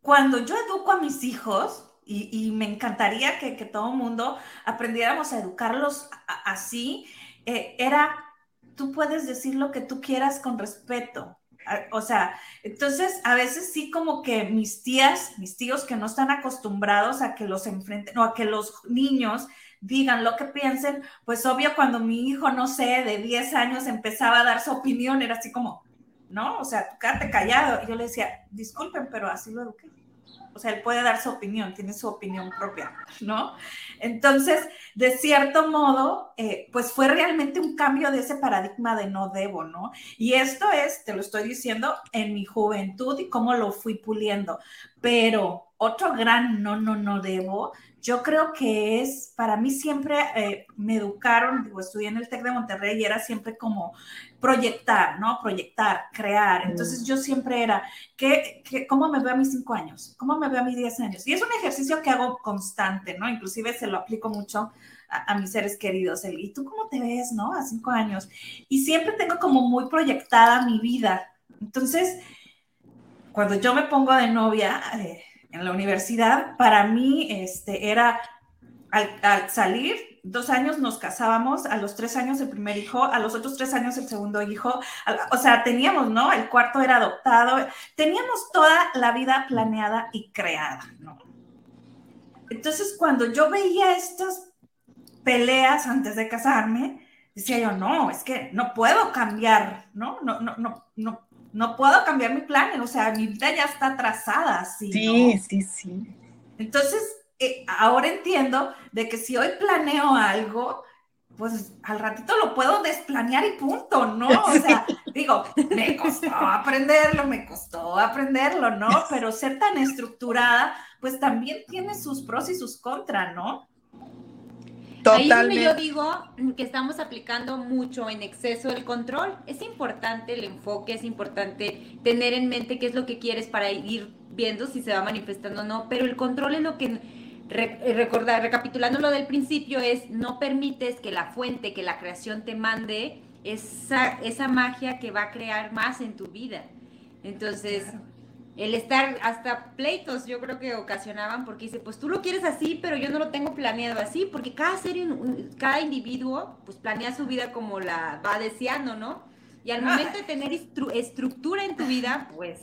cuando yo educo a mis hijos, y, me encantaría que, todo el mundo aprendiéramos a educarlos así, eh, era, tú puedes decir lo que tú quieras con respeto. O sea, entonces a veces sí como que mis tías, mis tíos que no están acostumbrados a que los enfrenten o a que los niños digan lo que piensen, pues obvio cuando mi hijo, no sé, de 10 años empezaba a dar su opinión, era así como, ¿no? O sea, quédate callado. Yo le decía, disculpen, pero así lo eduqué. O sea, él puede dar su opinión, tiene su opinión propia, ¿no? Entonces, de cierto modo, eh, pues fue realmente un cambio de ese paradigma de no debo, ¿no? Y esto es, te lo estoy diciendo, en mi juventud y cómo lo fui puliendo. Pero otro gran no, no, no debo yo creo que es, para mí siempre eh, me educaron, digo, estudié en el TEC de Monterrey y era siempre como proyectar, ¿no? Proyectar, crear. Entonces yo siempre era, ¿qué, cómo me veo a mis cinco años? ¿Cómo me veo a mis diez años? Y es un ejercicio que hago constante, ¿no? Inclusive se lo aplico mucho a, mis seres queridos. El, ¿Y tú cómo te ves, no? A cinco años. Y siempre tengo como muy proyectada mi vida. Entonces, cuando yo me pongo de novia, eh, en la universidad, para mí este, era al, salir, dos años nos casábamos, a los tres años el primer hijo, a los otros tres años el segundo hijo, o sea, teníamos, ¿no? El cuarto era adoptado, teníamos toda la vida planeada y creada, ¿no? Entonces, cuando yo veía estas peleas antes de casarme, decía yo, no, es que no puedo cambiar, ¿no? No, no, no, no, no puedo cambiar mi plan, o sea, mi vida ya está trazada. ¿sí? Sí, sí, sí. Entonces, eh, ahora entiendo de que si hoy planeo algo, pues al ratito lo puedo desplanear y punto, ¿no? O sea, digo, me costó aprenderlo, me costó aprenderlo, ¿no? Pero ser tan estructurada, pues también tiene sus pros y sus contras, ¿no? Ahí es donde yo digo que estamos aplicando mucho en exceso el control. Es importante el enfoque, es importante tener en mente qué es lo que quieres para ir viendo si se va manifestando o no, pero el control es lo que recordar, recapitulando lo del principio, es no permites que la fuente, que la creación te mande esa, esa magia que va a crear más en tu vida. Entonces, el estar hasta pleitos yo creo que ocasionaban porque dice, pues tú lo quieres así, pero yo no lo tengo planeado así, porque cada ser, cada individuo pues planea su vida como la va deseando, ¿no? Y al momento de tener estructura en tu vida, pues...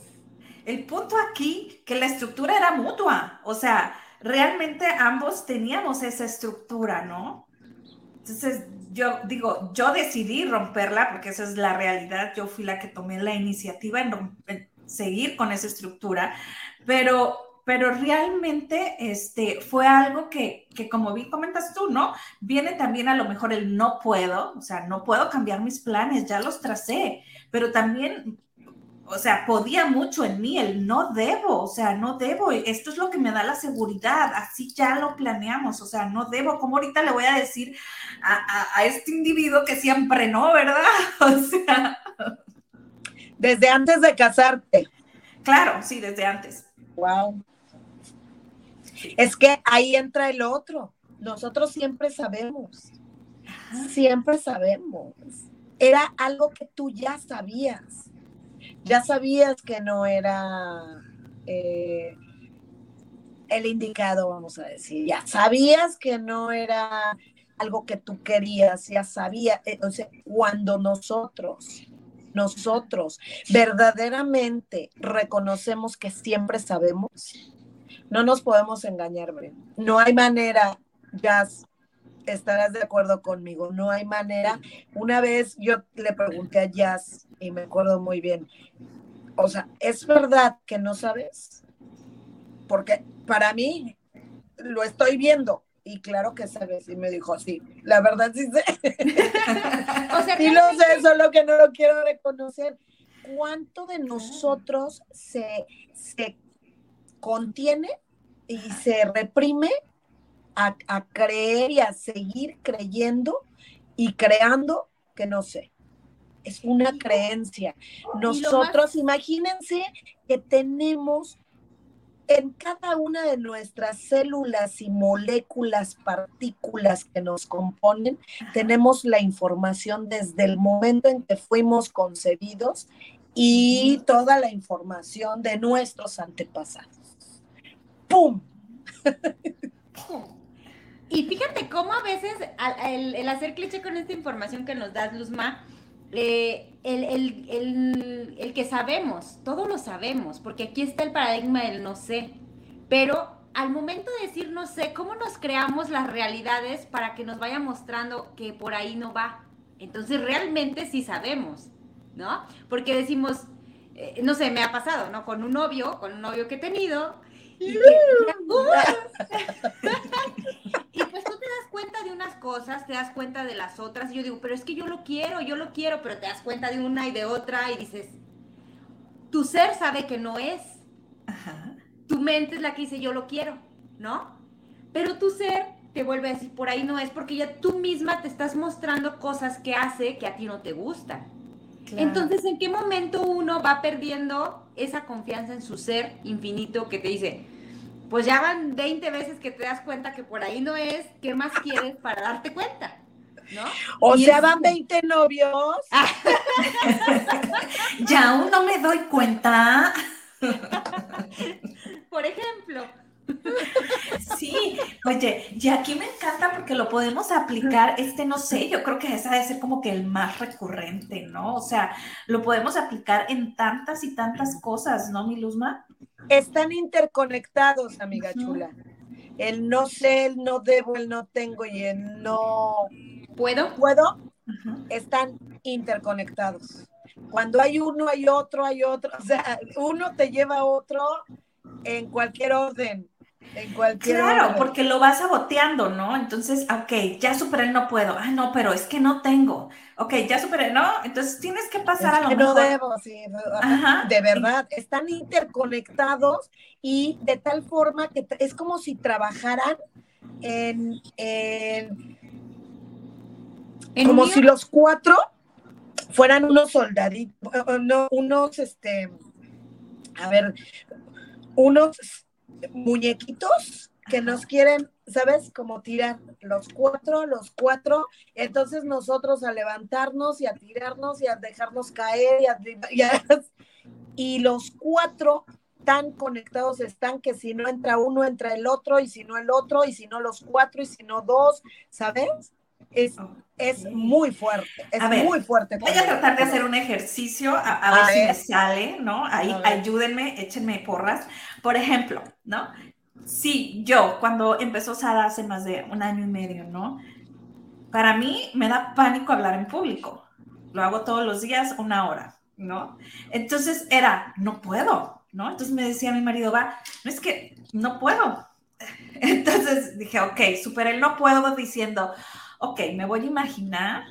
El punto aquí, que la estructura era mutua, o sea, realmente ambos teníamos esa estructura, ¿no? Entonces, yo digo, yo decidí romperla porque esa es la realidad, yo fui la que tomé la iniciativa en, romper seguir con esa estructura, pero, pero realmente este, fue algo que, que, como bien comentas tú, ¿no? Viene también a lo mejor el no puedo, o sea, no puedo cambiar mis planes, ya los tracé, pero también o sea, podía mucho en mí, el no debo, o sea, no debo, esto es lo que me da la seguridad, así ya lo planeamos, o sea, no debo, como ahorita le voy a decir a, a, a este individuo que siempre no, ¿verdad? O sea, Desde antes de casarte. Claro, sí, desde antes. Wow. Es que ahí entra el otro. Nosotros siempre sabemos. Siempre sabemos. Era algo que tú ya sabías. Ya sabías que no era eh, el indicado, vamos a decir. Ya sabías que no era algo que tú querías, ya sabía. Eh, o sea, cuando nosotros, nosotros verdaderamente reconocemos que siempre sabemos, no nos podemos engañar, No hay manera, ya estarás de acuerdo conmigo, no hay manera. Una vez yo le pregunté a Jazz, y me acuerdo muy bien, o sea, ¿es verdad que no sabes? Porque para mí lo estoy viendo. Y claro que sabes, y me dijo, sí, la verdad sí sé. o sea, sí lo sé, solo que no lo quiero reconocer. ¿Cuánto de nosotros se, se contiene y se reprime a, creer y a seguir creyendo y creando que no sé. Es una creencia. Nosotros, imagínense que tenemos en cada una de nuestras células y moléculas, partículas que nos componen, tenemos la información desde el momento en que fuimos concebidos y toda la información de nuestros antepasados. ¡Pum! Y fíjate cómo a veces el, hacer cliché con esta información que nos das, Luzma, eh, el, que sabemos, todo lo sabemos, porque aquí está el paradigma del no sé, pero al momento de decir no sé, ¿cómo nos creamos las realidades para que nos vaya mostrando que por ahí no va? Entonces realmente sí sabemos, ¿no? Porque decimos, eh, no sé, me ha pasado, ¿no? Con un novio, con un novio que he tenido, y, cuenta de unas cosas, te das cuenta de las otras. Y yo digo, pero es que yo lo quiero, yo lo quiero, pero te das cuenta de una y de otra y dices, tu ser sabe que no es. Tu mente es la que dice, yo lo quiero, ¿no? Pero tu ser te vuelve a decir, por ahí no es, porque ya tú misma te estás mostrando cosas que hace que a ti no te gustan. Entonces, ¿en qué momento uno va perdiendo esa confianza en su ser infinito que te dice, pues ya van 20 veces que te das cuenta que por ahí no es, ¿qué más quieres para darte cuenta? ¿No? O sea, van 20 novios. ya aún no me doy cuenta. por ejemplo. Sí, oye, y aquí me encanta porque lo podemos aplicar, este no sé, yo creo que esa debe ser como que el más recurrente, ¿no? O sea, lo podemos aplicar en tantas y tantas cosas, ¿no, mi Luzma? Están interconectados, amiga chula. El no sé, el no debo, el no tengo y el no puedo. Puedo, están interconectados. Cuando hay uno, hay otro, hay otro. O sea, uno te lleva a otro en cualquier orden. En cualquier claro, porque lo vas saboteando, ¿no? Entonces, ok, ya superé, no puedo. Ah, no, pero es que no tengo. Ok, ya superé, ¿no? Entonces tienes que pasar a lo que mejor. No debo, sí. De verdad, están interconectados y de tal forma que es como si trabajaran en, en, como si los cuatro fueran unos soldaditos, no, unos, este, a ver, unos muñequitos que nos quieren, ¿sabes? Como tirar los cuatro, los cuatro. Entonces nosotros a levantarnos y a tirarnos y a dejarnos caer y, y, los cuatro tan conectados están que si no entra uno, entra el otro, y si no el otro, y si no los cuatro, y si no dos, ¿sabes? Es, es muy fuerte, es muy fuerte. Voy a tratar de hacer un ejercicio, a, ver, si me sale, ¿no? Ahí ayúdenme, échenme porras. Por ejemplo, ¿no? Sí, yo, cuando empezó Sada hace más de un año y medio, ¿no? Para mí me da pánico hablar en público. Lo hago todos los días, una hora, ¿no? Entonces era, no puedo, ¿no? Entonces me decía mi marido, va, no es que no puedo. Entonces dije, ok, superé el no puedo diciendo, ok, me voy a imaginar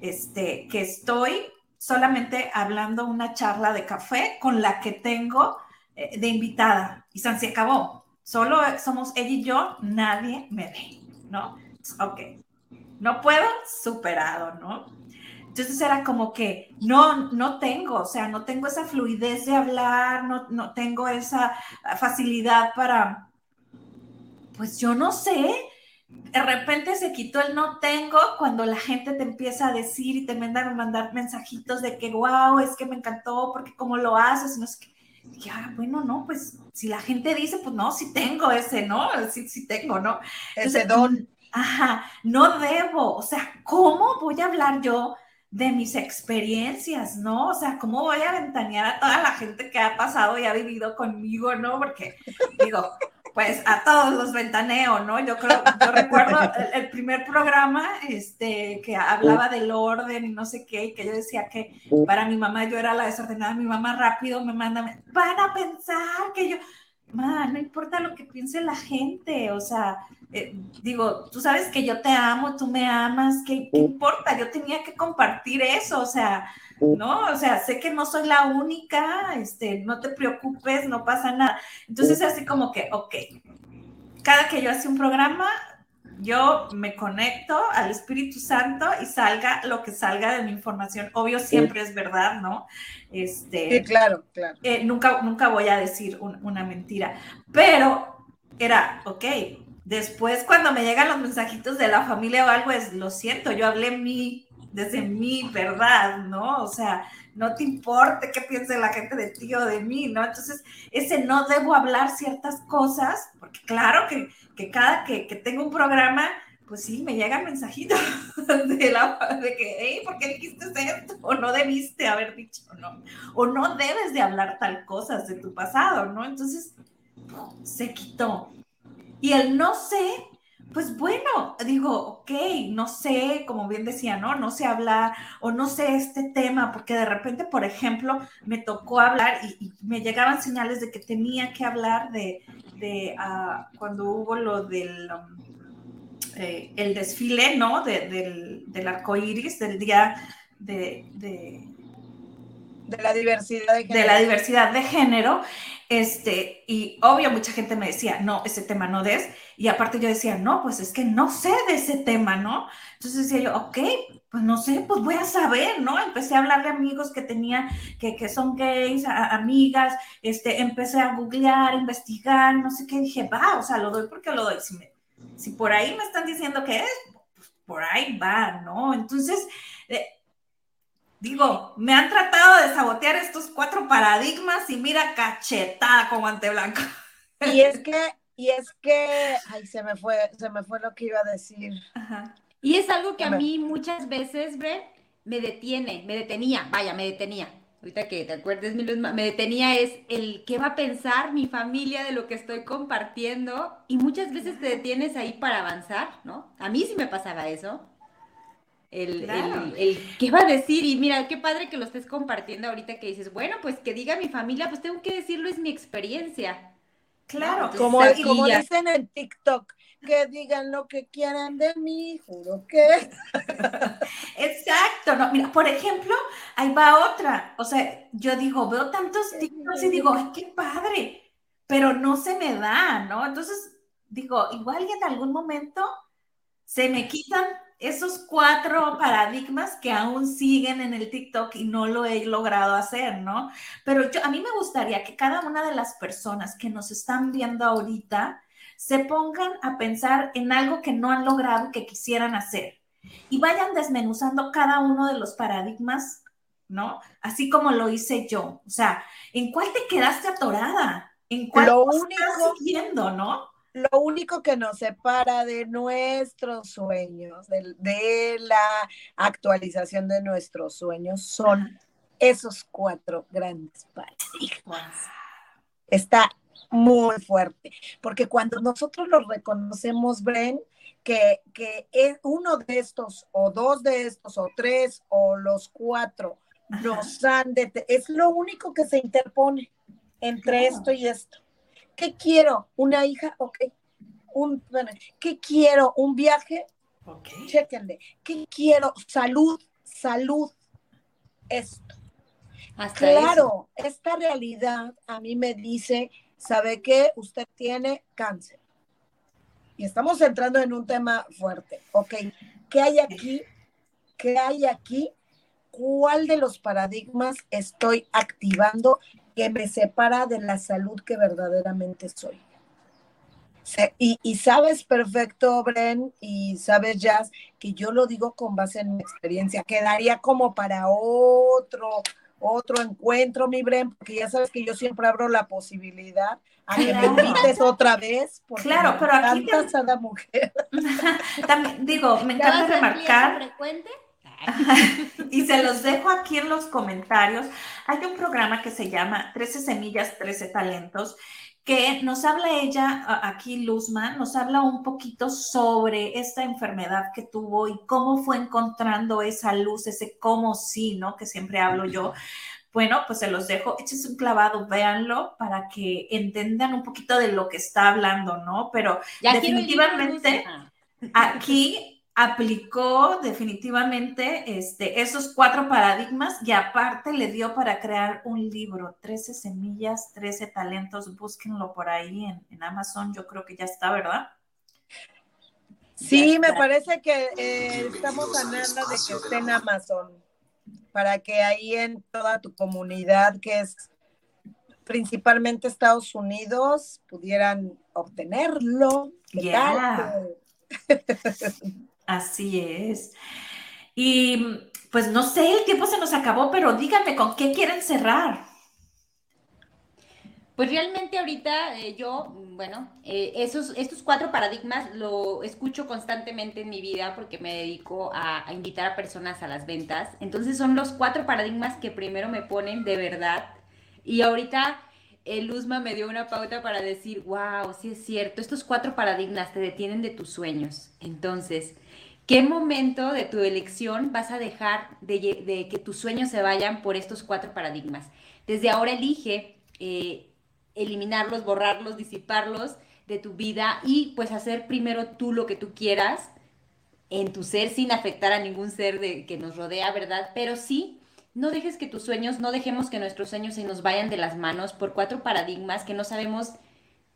este, que estoy solamente hablando una charla de café con la que tengo eh, de invitada y se acabó. Solo somos ella y yo, nadie me ve, ¿no? Ok, no puedo, superado, ¿no? Entonces era como que no, no tengo, o sea, no tengo esa fluidez de hablar, no, no tengo esa facilidad para, pues yo no sé, de repente se quitó el no tengo cuando la gente te empieza a decir y te mandan a mandar mensajitos de que, wow, es que me encantó porque cómo lo haces, no es que, ya, bueno, no, pues si la gente dice, pues no, sí tengo ese, ¿no? Sí, sí tengo, ¿no? ese don. Ajá, no debo, o sea, ¿cómo voy a hablar yo de mis experiencias, ¿no? O sea, ¿cómo voy a ventanear a toda la gente que ha pasado y ha vivido conmigo, ¿no? Porque digo, pues a todos los ventaneo, ¿no? Yo creo, yo recuerdo el, primer programa, este, que hablaba del orden y no sé qué, y que yo decía que para mi mamá yo era la desordenada, mi mamá rápido me manda, van a pensar que yo, no importa lo que piense la gente, o sea, eh, digo, tú sabes que yo te amo, tú me amas, ¿qué, ¿qué, importa? Yo tenía que compartir eso, o sea, ¿no? O sea, sé que no soy la única, este, no te preocupes, no pasa nada. Entonces, así como que, ok, cada que yo hace un programa, yo me conecto al Espíritu Santo y salga lo que salga de mi información. Obvio, siempre es verdad, ¿no? Este, sí, claro, claro. Eh, nunca, nunca voy a decir una mentira, pero era, ok, después cuando me llegan los mensajitos de la familia o algo, es, lo siento, yo hablé mi, desde mi verdad, ¿no? O sea, no te importe qué piense la gente de ti o de mí, ¿no? Entonces, ese no debo hablar ciertas cosas, porque claro que, que cada que, que tengo un programa, pues sí, me llegan mensajitos de, la, de que, hey, ¿por qué dijiste esto? O no debiste haber dicho, ¿no? O no debes de hablar tal cosas de tu pasado, ¿no? Entonces, se quitó. Y el no sé pues bueno, digo, ok, no sé, como bien decía, ¿no? No sé hablar o no sé este tema, porque de repente, por ejemplo, me tocó hablar y, me llegaban señales de que tenía que hablar de, de uh, cuando hubo lo del um, eh, el desfile, ¿no? De, del, del arco iris, del día de, de la diversidad de género. De la diversidad de género. Este, y obvio, mucha gente me decía, no, ese tema no des. Y aparte yo decía, no, pues es que no sé de ese tema, ¿no? Entonces decía yo, ok, pues no sé, pues voy a saber, ¿no? Empecé a hablar de amigos que tenía, que, que son gays, amigas, este, empecé a googlear, investigar, no sé qué, dije, va, o sea, lo doy porque lo doy. Si, si por ahí me están diciendo que es, pues por ahí va, ¿no? Entonces, eh, Digo, me han tratado de sabotear estos cuatro paradigmas y mira cachetada con guante blanco. Y es que, y es que, ay, se me fue, se me fue lo que iba a decir. Y es algo que a mí muchas veces, Brett, me detiene, me detenía, vaya, me detenía. Ahorita que te acuerdes, me detenía es el qué va a pensar mi familia de lo que estoy compartiendo y muchas veces te detienes ahí para avanzar, ¿no? A mí sí me pasaba eso el, el, qué va a decir y mira, qué padre que lo estés compartiendo ahorita que dices, bueno, pues que diga mi familia, pues tengo que decirlo, es mi experiencia. Claro, como, como dicen en TikTok, que digan lo que quieran de mí, juro que. Exacto, no, mira, por ejemplo, ahí va otra, o sea, yo digo, veo tantos TikToks y digo, ay, qué padre, pero no se me da, ¿no? Entonces, digo, igual y en algún momento se me quitan esos cuatro paradigmas que aún siguen en el TikTok y no lo he logrado hacer, ¿no? Pero yo, a mí me gustaría que cada una de las personas que nos están viendo ahorita se pongan a pensar en algo que no han logrado que quisieran hacer y vayan desmenuzando cada uno de los paradigmas, ¿no? Así como lo hice yo. O sea, ¿en cuál te quedaste atorada? ¿En cuál lo único, estás siguiendo, no? Lo único que nos separa de nuestros sueños, de, la actualización de nuestros sueños, son esos cuatro grandes paradigmas. Está muy fuerte, porque cuando nosotros los reconocemos, Bren, que, que es uno de estos, o dos de estos, o tres, o los cuatro, nos han de, es lo único que se interpone entre esto y esto. ¿Qué quiero? ¿Una hija? Ok. Un, ¿Qué quiero? ¿Un viaje? Ok. Chéquenle. ¿Qué quiero? Salud, salud. Esto. claro, esta realidad a mí me dice, ¿sabe qué? Usted tiene cáncer. Y estamos entrando en un tema fuerte. Ok, ¿qué hay aquí? ¿Qué hay aquí cuál de los paradigmas estoy activando que me separa de la salud que verdaderamente soy. Y, sabes perfecto, Bren, y sabes, Jazz, que yo lo digo con base en mi experiencia. Quedaría como para otro, otro encuentro, mi Bren, porque ya sabes que yo siempre abro la posibilidad a que me invites otra vez. Claro, pero aquí. a mujer. También, digo, me encanta remarcar. y se los dejo aquí en los comentarios. Hay un programa que se llama 13 semillas, 13 talentos, que nos habla ella, aquí Luzma, nos habla un poquito sobre esta enfermedad que tuvo y cómo fue encontrando esa luz, ese cómo sí, ¿no? Que siempre hablo yo. Bueno, pues se los dejo, échense un clavado, véanlo para que entendan un poquito de lo que está hablando, ¿no? Pero definitivamente aquí aplicó definitivamente este, esos cuatro paradigmas y aparte le dio para crear un libro, 13 semillas, 13 talentos, búsquenlo por ahí en, Amazon, yo creo que ya está, ¿verdad? Sí, me parece que eh, estamos hablando de que esté en Amazon, para que ahí en toda tu comunidad, que es principalmente Estados Unidos, pudieran obtenerlo. ¿Qué Así es. Y pues no sé, el tiempo se nos acabó, pero díganme con qué quieren cerrar. Pues realmente ahorita eh, yo, bueno, eh, esos, estos cuatro paradigmas lo escucho constantemente en mi vida porque me dedico a, invitar a personas a las ventas. Entonces son los cuatro paradigmas que primero me ponen de verdad. Y ahorita el Luzma me dio una pauta para decir, wow, sí es cierto, estos cuatro paradigmas te detienen de tus sueños. Entonces, ¿Qué momento de tu elección vas a dejar de, que tus sueños se vayan por estos cuatro paradigmas? Desde ahora elige eh, eliminarlos, borrarlos, disiparlos de tu vida y pues hacer primero tú lo que tú quieras en tu ser sin afectar a ningún ser de, que nos rodea, ¿verdad? Pero sí, no dejes que tus sueños, no dejemos que nuestros sueños se nos vayan de las manos por cuatro paradigmas que no sabemos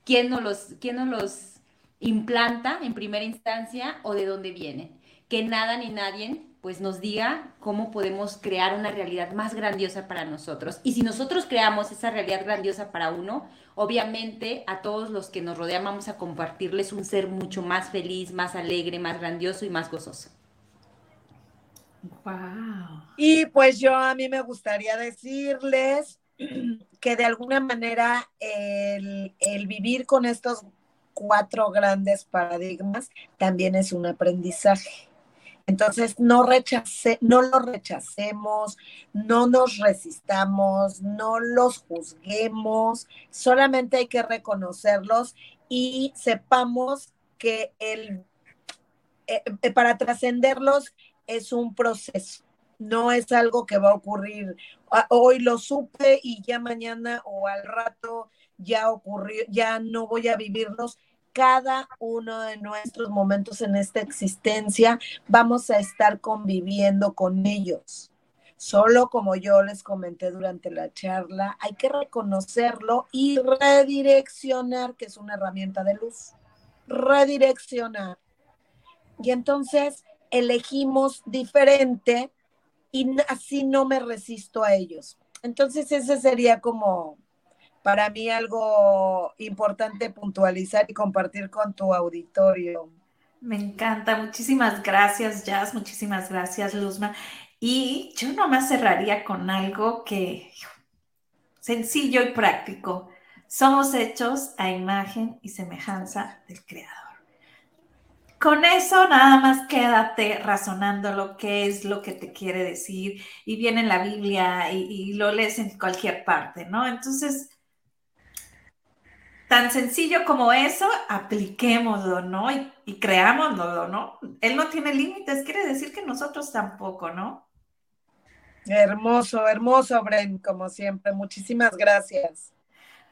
quién nos los, quién nos los implanta en primera instancia o de dónde vienen que nada ni nadie pues nos diga cómo podemos crear una realidad más grandiosa para nosotros. Y si nosotros creamos esa realidad grandiosa para uno, obviamente a todos los que nos rodean vamos a compartirles un ser mucho más feliz, más alegre, más grandioso y más gozoso. Wow. Y pues yo a mí me gustaría decirles que de alguna manera el, el vivir con estos cuatro grandes paradigmas también es un aprendizaje entonces, no, rechace, no lo rechacemos, no nos resistamos, no los juzguemos, solamente hay que reconocerlos y sepamos que el, eh, eh, para trascenderlos es un proceso, no es algo que va a ocurrir. Ah, hoy lo supe y ya mañana o al rato ya ocurrió, ya no voy a vivirlos cada uno de nuestros momentos en esta existencia vamos a estar conviviendo con ellos. Solo como yo les comenté durante la charla, hay que reconocerlo y redireccionar, que es una herramienta de luz. Redireccionar. Y entonces elegimos diferente y así no me resisto a ellos. Entonces ese sería como para mí algo importante puntualizar y compartir con tu auditorio. Me encanta, muchísimas gracias Jazz, muchísimas gracias Luzma. Y yo nomás cerraría con algo que sencillo y práctico. Somos hechos a imagen y semejanza del Creador. Con eso nada más quédate razonando lo que es lo que te quiere decir y viene en la Biblia y, y lo lees en cualquier parte, ¿no? Entonces, tan sencillo como eso, apliquémoslo, ¿no? Y, y creámoslo, ¿no? Él no tiene límites, quiere decir que nosotros tampoco, ¿no? Hermoso, hermoso, Bren, como siempre. Muchísimas gracias.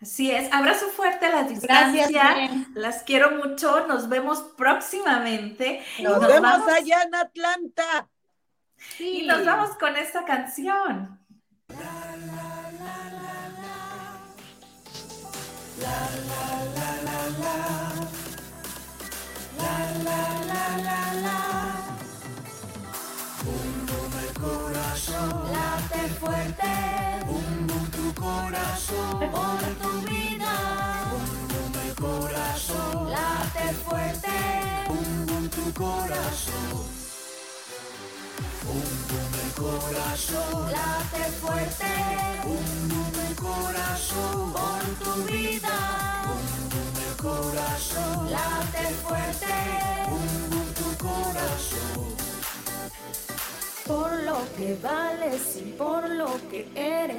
Así es. Abrazo fuerte a la distancia. Gracias, Las quiero mucho. Nos vemos próximamente. Nos, vemos allá en Atlanta. Sí. Y nos vamos con esta canción. La la la corazón. Corazón. Late fuerte. Bum el corazón. Por tu vida. Bum el corazón. Late fuerte. Bum tu corazón. Por lo que vales y por lo que eres.